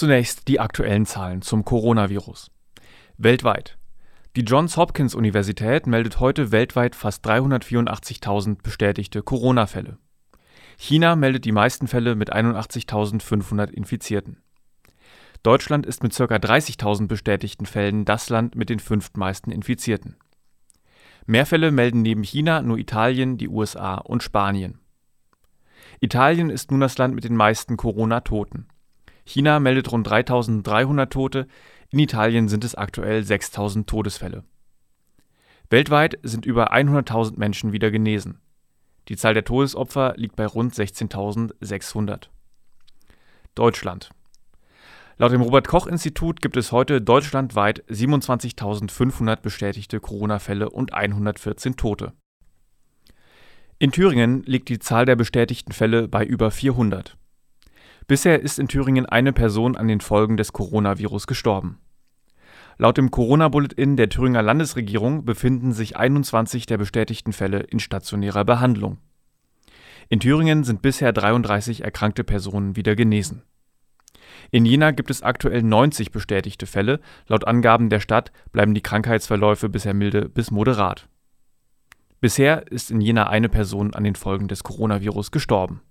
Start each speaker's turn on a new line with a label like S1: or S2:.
S1: Zunächst die aktuellen Zahlen zum Coronavirus. Weltweit. Die Johns Hopkins Universität meldet heute weltweit fast 384.000 bestätigte Corona-Fälle. China meldet die meisten Fälle mit 81.500 Infizierten. Deutschland ist mit ca. 30.000 bestätigten Fällen das Land mit den fünftmeisten Infizierten. Mehr Fälle melden neben China nur Italien, die USA und Spanien. Italien ist nun das Land mit den meisten Corona-Toten. China meldet rund 3.300 Tote, in Italien sind es aktuell 6.000 Todesfälle. Weltweit sind über 100.000 Menschen wieder genesen. Die Zahl der Todesopfer liegt bei rund 16.600. Deutschland Laut dem Robert Koch Institut gibt es heute deutschlandweit 27.500 bestätigte Corona-Fälle und 114 Tote. In Thüringen liegt die Zahl der bestätigten Fälle bei über 400. Bisher ist in Thüringen eine Person an den Folgen des Coronavirus gestorben. Laut dem Corona-Bulletin der Thüringer Landesregierung befinden sich 21 der bestätigten Fälle in stationärer Behandlung. In Thüringen sind bisher 33 erkrankte Personen wieder genesen. In Jena gibt es aktuell 90 bestätigte Fälle. Laut Angaben der Stadt bleiben die Krankheitsverläufe bisher milde bis moderat. Bisher ist in Jena eine Person an den Folgen des Coronavirus gestorben